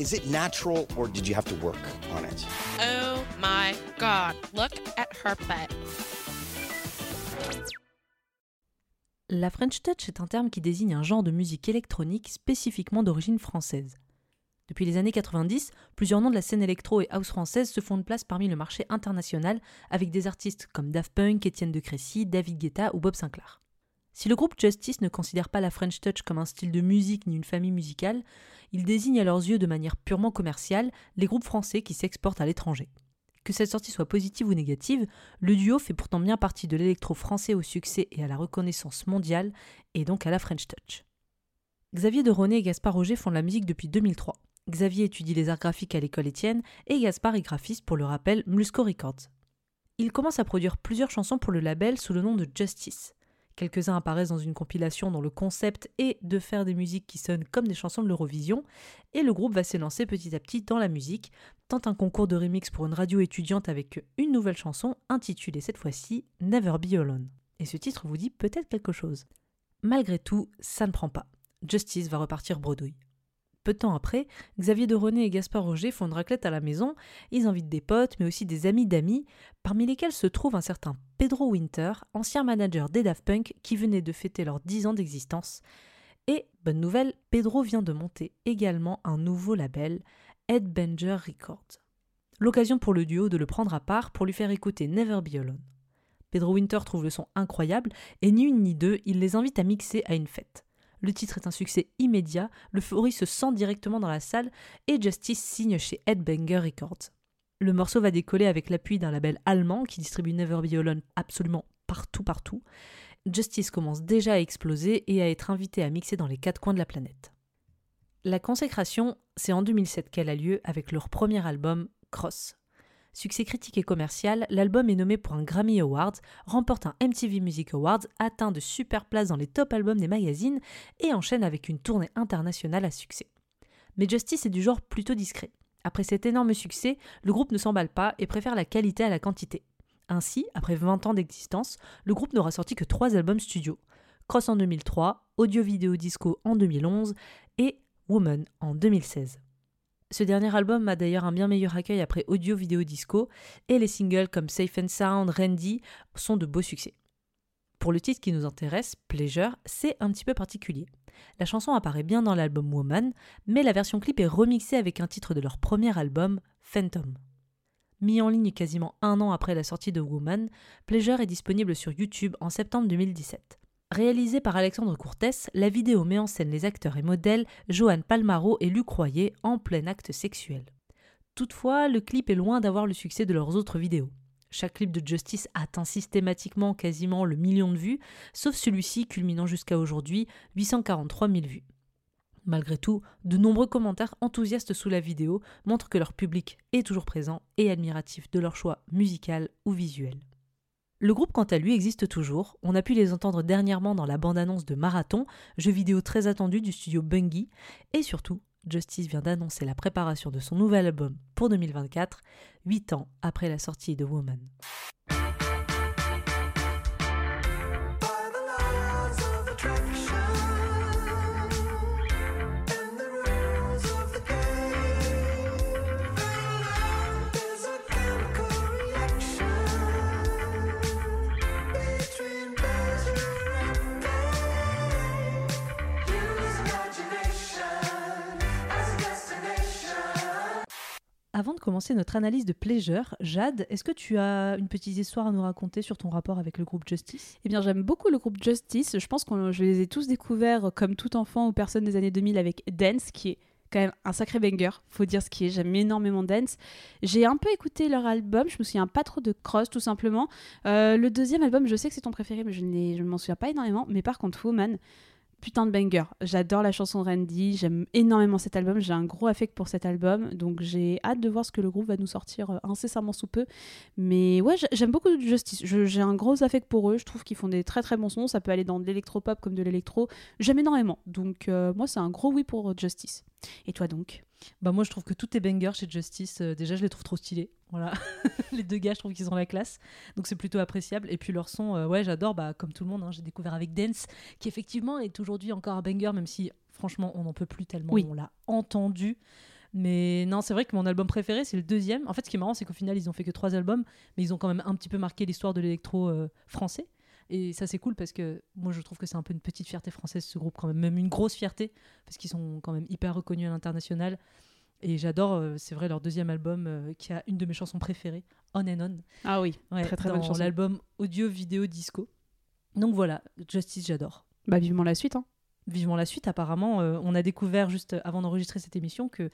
Is it natural or did you have to work on it? Oh my god, look at her butt. La French Touch est un terme qui désigne un genre de musique électronique spécifiquement d'origine française. Depuis les années 90, plusieurs noms de la scène électro et house française se font de place parmi le marché international avec des artistes comme Daft Punk, Étienne de Crécy, David Guetta ou Bob Sinclair. Si le groupe Justice ne considère pas la French Touch comme un style de musique ni une famille musicale, il désigne à leurs yeux de manière purement commerciale les groupes français qui s'exportent à l'étranger. Que cette sortie soit positive ou négative, le duo fait pourtant bien partie de l'électro français au succès et à la reconnaissance mondiale, et donc à la French Touch. Xavier de Roné et Gaspard Roger font de la musique depuis 2003. Xavier étudie les arts graphiques à l'école Étienne et Gaspard est graphiste pour le rappel Mlusco Records. Il commence à produire plusieurs chansons pour le label sous le nom de Justice. Quelques-uns apparaissent dans une compilation dont le concept est de faire des musiques qui sonnent comme des chansons de l'Eurovision, et le groupe va s'élancer petit à petit dans la musique, tente un concours de remix pour une radio étudiante avec une nouvelle chanson intitulée cette fois-ci Never Be Alone. Et ce titre vous dit peut-être quelque chose. Malgré tout, ça ne prend pas. Justice va repartir bredouille. Peu de temps après, Xavier de René et Gaspard Roger font une raclette à la maison, ils invitent des potes, mais aussi des amis d'amis, parmi lesquels se trouve un certain Pedro Winter, ancien manager des Daft Punk qui venait de fêter leurs 10 ans d'existence. Et, bonne nouvelle, Pedro vient de monter également un nouveau label, Headbanger Records. L'occasion pour le duo de le prendre à part pour lui faire écouter Never Be Alone. Pedro Winter trouve le son incroyable et ni une ni deux, il les invite à mixer à une fête. Le titre est un succès immédiat, l'euphorie se sent directement dans la salle et Justice signe chez Headbanger Records. Le morceau va décoller avec l'appui d'un label allemand qui distribue Never Be Alone absolument partout partout. Justice commence déjà à exploser et à être invité à mixer dans les quatre coins de la planète. La consécration, c'est en 2007 qu'elle a lieu avec leur premier album, Cross. Succès critique et commercial, l'album est nommé pour un Grammy Awards, remporte un MTV Music Awards, atteint de super places dans les top albums des magazines et enchaîne avec une tournée internationale à succès. Mais Justice est du genre plutôt discret. Après cet énorme succès, le groupe ne s'emballe pas et préfère la qualité à la quantité. Ainsi, après 20 ans d'existence, le groupe n'aura sorti que 3 albums studio. Cross en 2003, Audio Video Disco en 2011 et Woman en 2016. Ce dernier album a d'ailleurs un bien meilleur accueil après Audio Video Disco et les singles comme Safe and Sound, Randy sont de beaux succès. Pour le titre qui nous intéresse, Pleasure, c'est un petit peu particulier. La chanson apparaît bien dans l'album Woman, mais la version clip est remixée avec un titre de leur premier album, Phantom. Mis en ligne quasiment un an après la sortie de Woman, Pleasure est disponible sur YouTube en septembre 2017. Réalisée par Alexandre Courtès, la vidéo met en scène les acteurs et modèles Johan Palmaro et Luc Royer en plein acte sexuel. Toutefois, le clip est loin d'avoir le succès de leurs autres vidéos. Chaque clip de Justice atteint systématiquement quasiment le million de vues, sauf celui-ci culminant jusqu'à aujourd'hui 843 000 vues. Malgré tout, de nombreux commentaires enthousiastes sous la vidéo montrent que leur public est toujours présent et admiratif de leur choix musical ou visuel. Le groupe, quant à lui, existe toujours. On a pu les entendre dernièrement dans la bande-annonce de Marathon, jeu vidéo très attendu du studio Bungie. Et surtout, Justice vient d'annoncer la préparation de son nouvel album pour 2024, 8 ans après la sortie de Woman. Avant de commencer notre analyse de Pleasure, Jade, est-ce que tu as une petite histoire à nous raconter sur ton rapport avec le groupe Justice? Eh bien, j'aime beaucoup le groupe Justice. Je pense que je les ai tous découverts comme tout enfant ou personne des années 2000 avec Dance, qui est quand même un sacré banger, faut dire ce qui est. J'aime énormément Dance. J'ai un peu écouté leur album, je me souviens pas trop de Cross tout simplement. Euh, le deuxième album, je sais que c'est ton préféré, mais je ne m'en souviens pas énormément. Mais par contre, Woman, putain de banger. J'adore la chanson Randy, j'aime énormément cet album, j'ai un gros affect pour cet album, donc j'ai hâte de voir ce que le groupe va nous sortir euh, incessamment sous peu. Mais ouais, j'aime beaucoup Justice, j'ai un gros affect pour eux, je trouve qu'ils font des très très bons sons, ça peut aller dans de l'électropop comme de l'électro, j'aime énormément. Donc euh, moi c'est un gros oui pour Justice. Et toi donc? Bah moi je trouve que tout est banger chez Justice. Euh, déjà je les trouve trop stylés. Voilà. les deux gars je trouve qu'ils ont la classe. Donc c'est plutôt appréciable. Et puis leur son, euh, ouais j'adore. Bah, comme tout le monde, hein, j'ai découvert avec Dance, qui effectivement est aujourd'hui encore un banger, même si franchement on n'en peut plus tellement on l'a entendu. Mais non, c'est vrai que mon album préféré, c'est le deuxième. En fait, ce qui est marrant, c'est qu'au final, ils ont fait que trois albums, mais ils ont quand même un petit peu marqué l'histoire de l'électro euh, français. Et ça, c'est cool parce que moi, je trouve que c'est un peu une petite fierté française, ce groupe, quand même. Même une grosse fierté, parce qu'ils sont quand même hyper reconnus à l'international. Et j'adore, euh, c'est vrai, leur deuxième album euh, qui a une de mes chansons préférées, On and On. Ah oui, très très bonne chanson. l'album audio, vidéo, disco. Donc voilà, Justice, j'adore. Bah vivement la suite. Hein. Vivement la suite, apparemment. Euh, on a découvert juste avant d'enregistrer cette émission que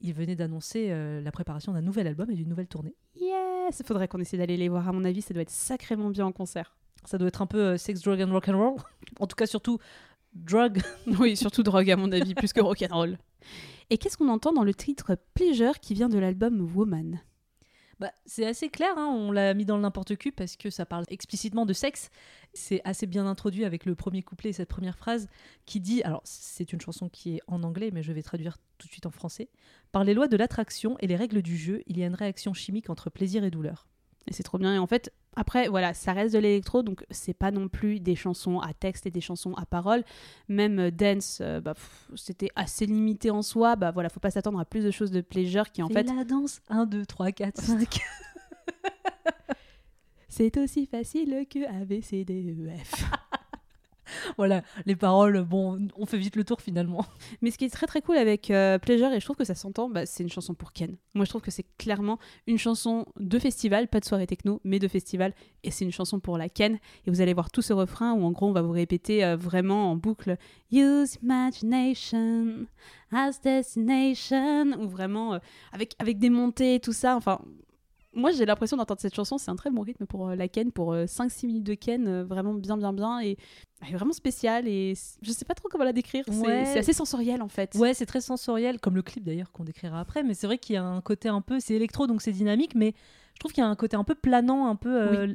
il venait d'annoncer la préparation d'un nouvel album et d'une nouvelle tournée. Yes Il faudrait qu'on essaie d'aller les voir. À mon avis, ça doit être sacrément bien en concert. Ça doit être un peu euh, sex, drug and rock and roll. en tout cas, surtout drug. oui, surtout drogue à mon avis, plus que rock and roll. Et qu'est-ce qu'on entend dans le titre Pleasure qui vient de l'album Woman? Bah, c'est assez clair, hein, on l'a mis dans le n'importe qui parce que ça parle explicitement de sexe. C'est assez bien introduit avec le premier couplet et cette première phrase qui dit, alors c'est une chanson qui est en anglais mais je vais traduire tout de suite en français. Par les lois de l'attraction et les règles du jeu, il y a une réaction chimique entre plaisir et douleur. Et c'est trop bien. Et en fait, après, voilà, ça reste de l'électro, donc c'est pas non plus des chansons à texte et des chansons à parole. Même euh, dance, euh, bah, c'était assez limité en soi. Bah voilà, faut pas s'attendre à plus de choses de pleasure qui en fait. la danse 1, 2, 3, 4, 5. c'est aussi facile que ABCDEF. voilà, les paroles, bon, on fait vite le tour finalement. Mais ce qui est très très cool avec euh, Pleasure, et je trouve que ça s'entend, bah, c'est une chanson pour Ken. Moi je trouve que c'est clairement une chanson de festival, pas de soirée techno, mais de festival, et c'est une chanson pour la Ken. Et vous allez voir tout ce refrain où en gros on va vous répéter euh, vraiment en boucle Use imagination as destination, ou vraiment euh, avec, avec des montées et tout ça. Enfin, moi j'ai l'impression d'entendre cette chanson, c'est un très bon rythme pour la Ken, pour 5-6 minutes de Ken, vraiment bien bien bien. Et elle est vraiment spéciale et je sais pas trop comment la décrire. C'est assez sensoriel en fait. Ouais, c'est très sensoriel, comme le clip d'ailleurs qu'on décrira après. Mais c'est vrai qu'il y a un côté un peu, c'est électro donc c'est dynamique, mais je trouve qu'il y a un côté un peu planant, un peu euh,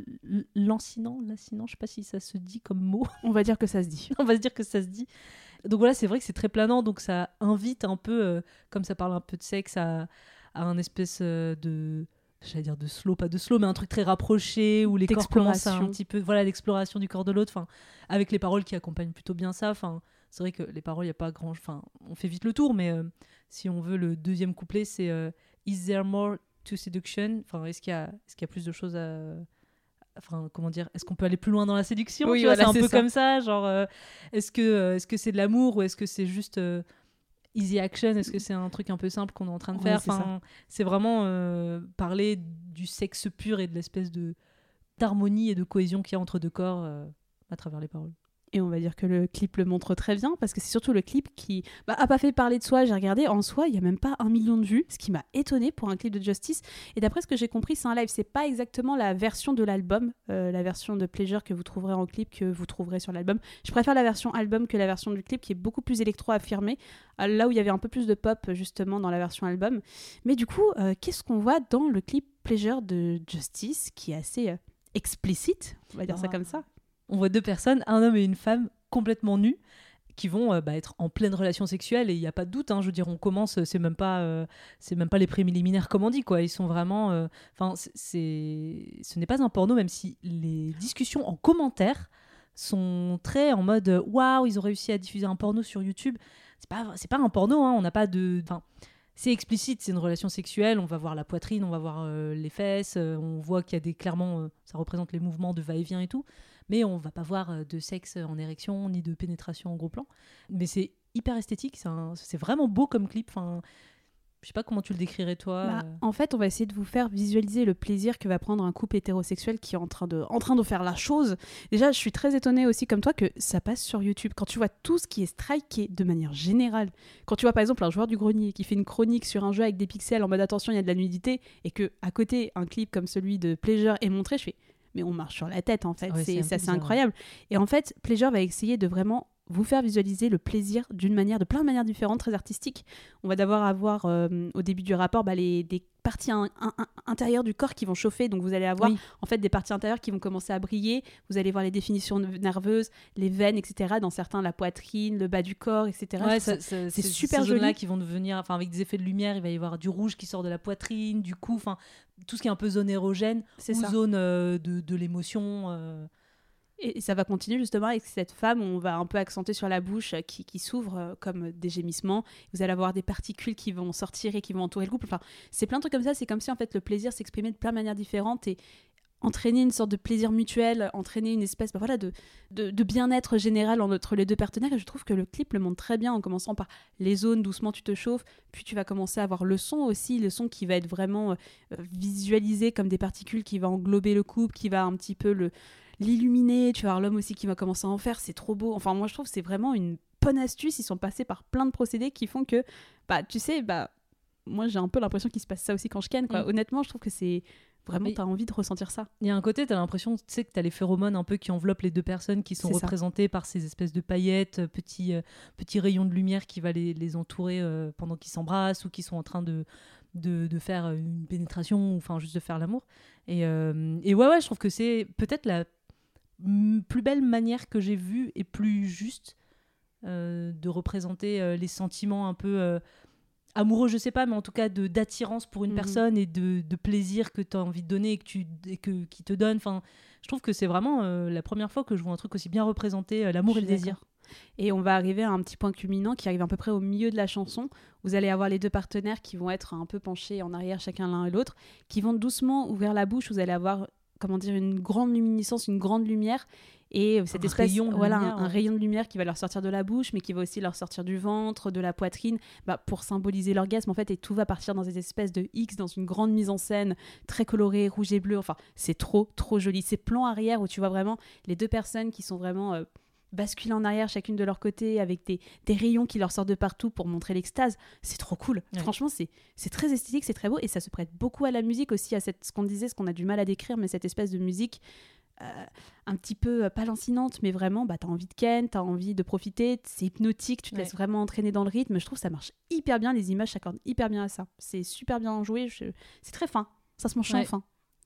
lancinant, lancinant. Je sais pas si ça se dit comme mot. On va dire que ça se dit. On va se dire que ça se dit. Donc voilà, c'est vrai que c'est très planant, donc ça invite un peu, euh, comme ça parle un peu de sexe, à, à un espèce euh, de j'allais dire de slow, pas de slow, mais un truc très rapproché où les corps commencent un petit peu, voilà, l'exploration du corps de l'autre, enfin, avec les paroles qui accompagnent plutôt bien ça. Enfin, c'est vrai que les paroles, il y a pas grand, enfin, on fait vite le tour, mais euh, si on veut le deuxième couplet, c'est euh, Is there more to seduction? Enfin, est-ce qu'il y a, est-ce qu'il y a plus de choses à Enfin, comment dire Est-ce qu'on peut aller plus loin dans la séduction? Oui, c'est un peu comme ça. Genre, euh, est-ce que est-ce que c'est de l'amour ou est-ce que c'est juste easy action Est-ce que c'est un truc un peu simple qu'on est en train de faire C'est vraiment euh, parler du sexe pur et de l'espèce de d'harmonie et de cohésion qu'il y a entre deux corps euh, à travers les paroles. Et on va dire que le clip le montre très bien parce que c'est surtout le clip qui bah, a pas fait parler de soi. J'ai regardé en soi, il y a même pas un million de vues, ce qui m'a étonné pour un clip de Justice. Et d'après ce que j'ai compris, c'est un live. C'est pas exactement la version de l'album, euh, la version de Pleasure que vous trouverez en clip que vous trouverez sur l'album. Je préfère la version album que la version du clip qui est beaucoup plus électro affirmée. Là où il y avait un peu plus de pop justement dans la version album. Mais du coup, euh, qu'est-ce qu'on voit dans le clip Pleasure de Justice qui est assez euh, explicite, on va dire ça ah. comme ça? On voit deux personnes, un homme et une femme complètement nus qui vont euh, bah, être en pleine relation sexuelle et il n'y a pas de doute hein, je veux dire on commence c'est même pas euh, c'est même pas les préliminaires comme on dit quoi. Ils sont vraiment euh, enfin c'est ce n'est pas un porno même si les discussions en commentaire sont très en mode waouh ils ont réussi à diffuser un porno sur YouTube. C'est pas pas un porno hein, on n'a pas de c'est explicite, c'est une relation sexuelle, on va voir la poitrine, on va voir les fesses, on voit qu'il y a des clairement, ça représente les mouvements de va-et-vient et tout mais on va pas voir euh, de sexe en érection ni de pénétration en gros plan. Mais c'est hyper esthétique, c'est vraiment beau comme clip. Enfin, je sais pas comment tu le décrirais toi. Bah, en fait, on va essayer de vous faire visualiser le plaisir que va prendre un couple hétérosexuel qui est en train de, en train de faire la chose. Déjà, je suis très étonnée aussi comme toi que ça passe sur YouTube. Quand tu vois tout ce qui est striké de manière générale, quand tu vois par exemple un joueur du grenier qui fait une chronique sur un jeu avec des pixels en mode attention, il y a de la nudité, et que à côté un clip comme celui de Pleasure est montré, je fais mais on marche sur la tête en fait. c'est assez incroyable. Et en fait, Pleasure va essayer de vraiment vous faire visualiser le plaisir d'une manière, de plein de manières différentes, très artistiques. On va d'abord avoir euh, au début du rapport bah, les, des parties in- in- in- intérieures du corps qui vont chauffer. Donc vous allez avoir Oui. en fait des parties intérieures qui vont commencer à briller. Vous allez voir les définitions ne- nerveuses, les veines, etc. Dans certains, la poitrine, le bas du corps, etc. Ouais, c'est ces- super ces joli. qui vont devenir, enfin avec des effets de lumière, il va y avoir du rouge qui sort de la poitrine, du cou, enfin tout ce qui est un peu zone érogène C'est ou ça. zone euh, de, de l'émotion. euh. Et ça va continuer justement avec cette femme, on va un peu accentuer sur la bouche euh, qui, qui s'ouvre euh, comme des gémissements. Vous allez avoir des particules qui vont sortir et qui vont entourer le couple. Enfin, c'est plein de trucs comme ça. C'est comme si en fait le plaisir s'exprimait de plein de manières différentes et entraîner une sorte de plaisir mutuel, entraîner une espèce bah voilà, de, bien-être général en- entre les deux partenaires. Et je trouve que le clip le montre très bien en commençant par les zones, doucement tu te chauffes, puis tu vas commencer à avoir le son aussi, le son qui va être vraiment euh, visualisé comme des particules qui va englober le couple, qui va un petit peu le l'illuminer, tu vas avoir l'homme aussi qui va commencer à en faire, c'est trop beau. Enfin, moi je trouve que c'est vraiment une bonne astuce, ils sont passés par plein de procédés qui font que, bah, tu sais, bah, moi j'ai un peu l'impression qu'il se passe ça aussi quand je ken, quoi. Mm. Honnêtement, je trouve que c'est vraiment, Mais- t'as envie de ressentir ça. Il y a un côté, tu as l'impression tu sais, que tu as les phéromones un peu qui enveloppent les deux personnes qui sont ça. représentées par ces espèces de paillettes, euh, petits, euh, petits rayons de lumière qui va les, les entourer euh, pendant qu'ils s'embrassent ou qu'ils sont en train de, de, de faire une pénétration ou enfin juste de faire l'amour. Et, euh, et ouais, ouais, je trouve que c'est peut-être la plus belle manière que j'ai vue et plus juste euh, de représenter euh, les sentiments un peu euh, amoureux, je sais pas, mais en tout cas de d'attirance pour une Mhm. personne et de, de plaisir que tu as envie de donner et que tu et que qui te donne. Enfin, je trouve que c'est vraiment euh, la première fois que je vois un truc aussi bien représenté, euh, l'amour et le désir. Et on va arriver à un petit point culminant qui arrive à peu près au milieu de la chanson. Vous allez avoir les deux partenaires qui vont être un peu penchés en arrière chacun l'un et l'autre, qui vont doucement ouvrir la bouche. Vous allez avoir comment dire une grande luminescence, une grande lumière et cette Un espèce rayon de voilà lumière, un, rayon de lumière qui va leur sortir de la bouche mais qui va aussi leur sortir du ventre, de la poitrine bah, pour symboliser l'orgasme en fait et tout va partir dans cette espèce de X dans une grande mise en scène très colorée, rouge et bleu. Enfin, c'est trop trop joli. Ces plans arrière où tu vois vraiment les deux personnes qui sont vraiment euh, basculent en arrière chacune de leur côté avec des, des rayons qui leur sortent de partout pour montrer l'extase. C'est trop cool. Ouais. Franchement, c'est c'est très esthétique, c'est très beau et ça se prête beaucoup à la musique aussi, à cette, ce qu'on disait, ce qu'on a du mal à décrire, mais cette espèce de musique euh, un petit peu euh, pas lancinante, mais vraiment, bah, t'as envie de ken, t'as envie de profiter, c'est hypnotique, tu te Ouais. laisses vraiment entraîner dans le rythme. Je trouve que ça marche hyper bien, les images s'accordent hyper bien à ça. C'est super bien joué, je- c'est très fin. Ça se mange Ouais. enfin.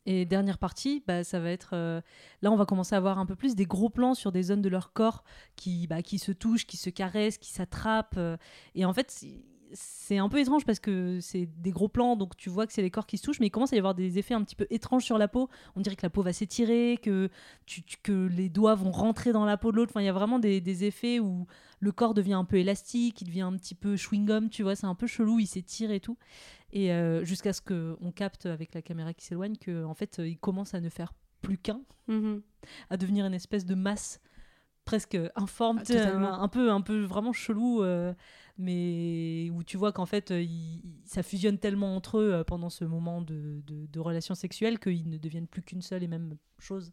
Et dernière partie, bah, ça va être. euh, là, on va commencer à avoir un peu plus des gros plans sur des zones de leur corps qui, bah, qui se touchent, qui se caressent, qui s'attrapent. euh, et en fait, c'est- un peu étrange parce que c'est des gros plans, donc tu vois que c'est les corps qui se touchent, mais il commence à y avoir des effets un petit peu étranges sur la peau. On dirait que la peau va s'étirer, que, tu- que les doigts vont rentrer dans la peau de l'autre. Enfin, il y a vraiment des, des effets où le corps devient un peu élastique, il devient un petit peu chewing-gum, tu vois, c'est un peu chelou, il s'étire et tout. Et euh, jusqu'à ce qu'on capte avec la caméra qui s'éloigne que en fait, euh, il commence à ne faire plus qu'un, Mhm. à devenir une espèce de masse presque informe, Ah, un, peu, un peu vraiment chelou, euh, mais où tu vois qu'en fait, ils- ça fusionne tellement entre eux pendant ce moment de, de, de relation sexuelle qu'ils ne deviennent plus qu'une seule et même chose.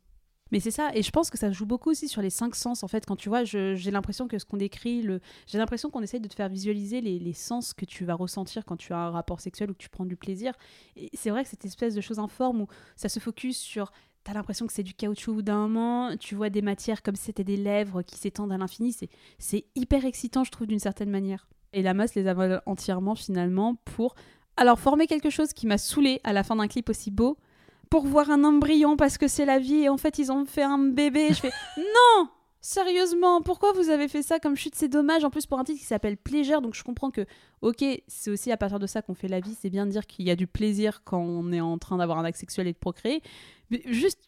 Mais c'est ça, et je pense que ça joue beaucoup aussi sur les cinq sens. En fait, quand tu vois, j'ai l'impression que ce qu'on décrit, le... j'ai l'impression qu'on essaye de te faire visualiser les, sens que tu vas ressentir quand tu as un rapport sexuel ou que tu prends du plaisir. Et c'est vrai que cette espèce de chose informe où ça se focus sur. T'as l'impression que c'est du caoutchouc d'un moment, tu vois des matières comme si c'était des lèvres qui s'étendent à l'infini. C'est hyper excitant, je trouve, d'une certaine manière. Et la masse les avale entièrement, finalement, pour. Alors, former quelque chose qui m'a saoulé à la fin d'un clip aussi beau, pour voir un embryon parce que c'est la vie et en fait ils ont fait un bébé. Je fais non Sérieusement, pourquoi vous avez fait ça comme chute? C'est dommage. En plus, pour un titre qui s'appelle Plaisir, donc je comprends que, ok, c'est aussi à partir de ça qu'on fait la vie. C'est bien de dire qu'il y a du plaisir quand on est en train d'avoir un acte sexuel et de procréer. Mais juste,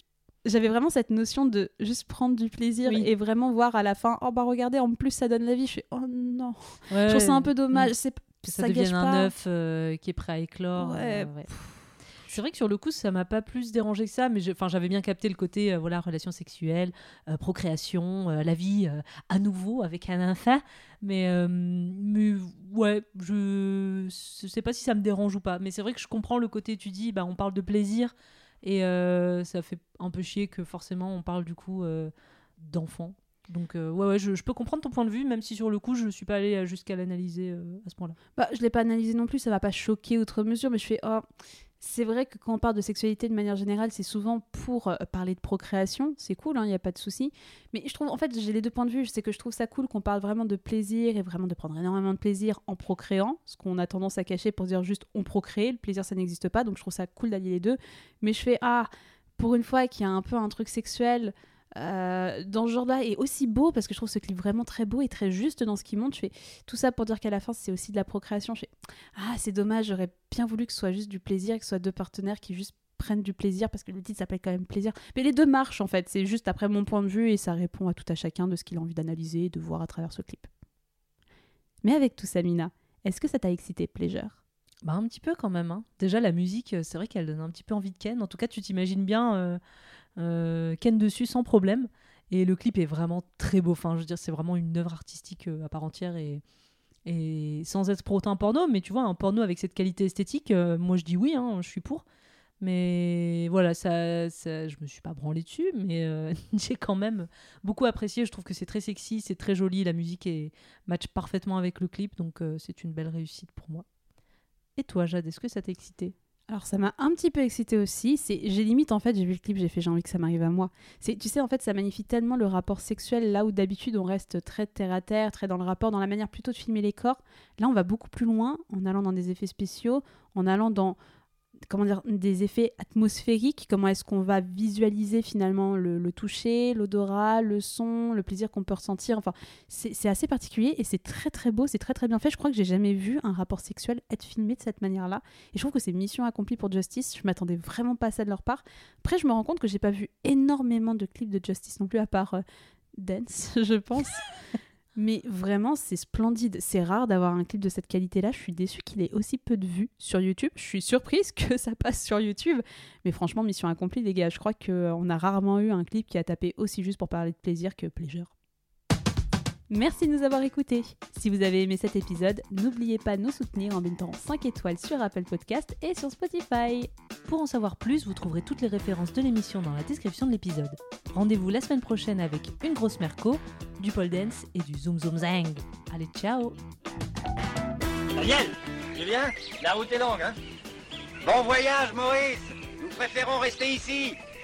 j'avais vraiment cette notion de juste prendre du plaisir Oui. et vraiment voir à la fin, oh bah regardez, en plus ça donne la vie. Je fais, oh non. je trouve ça un peu dommage. mm. C'est que ça, ça devienne un œuf euh, qui est prêt à éclore. Ouais. euh. C'est vrai que sur le coup, ça m'a pas plus dérangé que ça, mais j'avais bien capté le côté euh, voilà relation sexuelle, euh, procréation, euh, la vie euh, à nouveau avec un enfant. Mais, mais ouais, je je sais pas si ça me dérange ou pas. Mais c'est vrai que je comprends le côté tu dis, bah on parle de plaisir et ça fait un peu chier que forcément on parle du coup d'enfants. Donc ouais, ouais, je, peux comprendre ton point de vue, même si sur le coup je suis pas allée jusqu'à l'analyser à ce point-là. Bah, je l'ai pas analysé non plus, ça va pas choquer outre mesure, mais je fais oh, c'est vrai que quand on parle de sexualité de manière générale, c'est souvent pour euh, parler de procréation. C'est cool, il n'y a pas de souci. Mais je trouve, en fait, j'ai les deux points de vue. C'est que je trouve ça cool qu'on parle vraiment de plaisir et vraiment de prendre énormément de plaisir en procréant. Ce qu'on a tendance à cacher pour dire juste on procrée. Le plaisir, ça n'existe pas. Donc je trouve ça cool d'allier les deux. Mais je fais, ah, pour une fois qu'il y a un peu un truc sexuel euh, dans ce genre-là est aussi beau parce que je trouve ce clip vraiment très beau et très juste dans ce qu'il montre. Je fais tout ça pour dire qu'à la fin c'est aussi de la procréation. Je fais ah c'est dommage, j'aurais bien voulu que ce soit juste du plaisir, que ce soit deux partenaires qui juste prennent du plaisir parce que le titre s'appelle quand même plaisir. Mais les deux marchent en fait. C'est juste après mon point de vue et ça répond à tout à chacun de ce qu'il a envie d'analyser et de voir à travers ce clip. Mais avec tout ça, Mina, est-ce que ça t'a excité Pleasure? Bah, un petit peu quand même. Hein. Déjà, la musique, c'est vrai qu'elle donne un petit peu envie de Ken. En tout cas, tu t'imagines bien euh, euh, Ken dessus sans problème. Et le clip est vraiment très beau. Enfin, je veux dire, c'est vraiment une œuvre artistique euh, à part entière et, et sans être un porno. Mais tu vois, un porno avec cette qualité esthétique, euh, moi je dis oui, hein, je suis pour. Mais voilà, ça, ça, je me suis pas branlé dessus, mais j'ai quand même beaucoup apprécié. Je trouve que c'est très sexy, c'est très joli, la musique est, match parfaitement avec le clip, donc c'est une belle réussite pour moi. Et toi, Jade, est-ce que ça t'a excité? Alors ça m'a un petit peu excité aussi. C'est, j'ai limite en fait, j'ai vu le clip, j'ai fait j'ai envie que ça m'arrive à moi. C'est, tu sais en fait, ça magnifie tellement le rapport sexuel là où d'habitude on reste très terre à terre, très dans le rapport, dans la manière plutôt de filmer les corps. Là, on va beaucoup plus loin en allant dans des effets spéciaux, en allant dans comment dire, des effets atmosphériques, comment est-ce qu'on va visualiser finalement le, toucher, l'odorat, le son, le plaisir qu'on peut ressentir. Enfin, c'est assez particulier et c'est très très beau, c'est très très bien fait. Je crois que j'ai jamais vu un rapport sexuel être filmé de cette manière-là. Et je trouve que c'est mission accomplie pour Justice. Je m'attendais vraiment pas à ça de leur part. Après, je me rends compte que j'ai pas vu énormément de clips de Justice non plus, à part euh, Dance, je pense. Mais vraiment, c'est splendide. C'est rare d'avoir un clip de cette qualité-là. Je suis déçue qu'il ait aussi peu de vues sur YouTube. Je suis surprise que ça passe sur YouTube. Mais franchement, mission accomplie, les gars. Je crois qu'on a rarement eu un clip qui a tapé aussi juste pour parler de plaisir que Pleasure. Merci de nous avoir écoutés. Si vous avez aimé cet épisode, n'oubliez pas de nous soutenir en mettant 5 étoiles sur Apple Podcast et sur Spotify. Pour en savoir plus, vous trouverez toutes les références de l'émission dans la description de l'épisode. Rendez-vous la semaine prochaine avec une grosse merco, du pole dance et du zoom zoom zang. Allez, ciao Daniel Julien La route est longue, hein? Bon voyage, Maurice Nous préférons rester ici